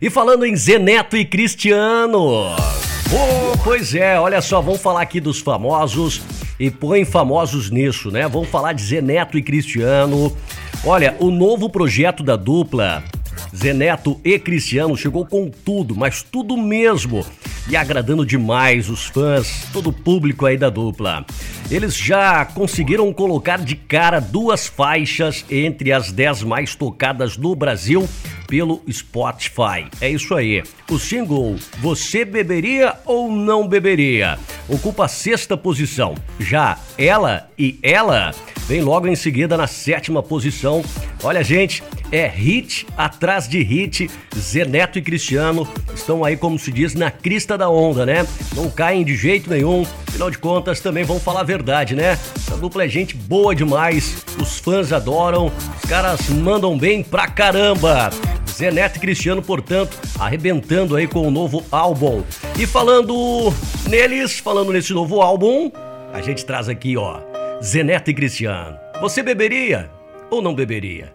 E falando em Zeneto e Cristiano. Oh, pois é, olha só, vamos falar aqui dos famosos e põe famosos nisso, né? Vamos falar de Zeneto e Cristiano. Olha, o novo projeto da dupla Zeneto e Cristiano chegou com tudo, mas tudo mesmo. E agradando demais os fãs, todo o público aí da dupla. Eles já conseguiram colocar de cara duas faixas entre as 10 mais tocadas no Brasil pelo Spotify. É isso aí. O single Você Beberia ou Não Beberia ocupa a sexta posição. Já Ela e Ela vem logo em seguida na sétima posição. Olha, gente, é hit atrás de hit. Zeneto e Cristiano estão aí, como se diz, na crista da onda, né? Não caem de jeito nenhum. Afinal de contas, também vão falar a verdade, né? Essa dupla é gente boa demais. Os fãs adoram. Os caras mandam bem pra caramba. Zeneto e Cristiano, portanto, arrebentando aí com o novo álbum. E falando neles, falando nesse novo álbum, a gente traz aqui, ó, Zeneto e Cristiano. Você beberia ou não beberia?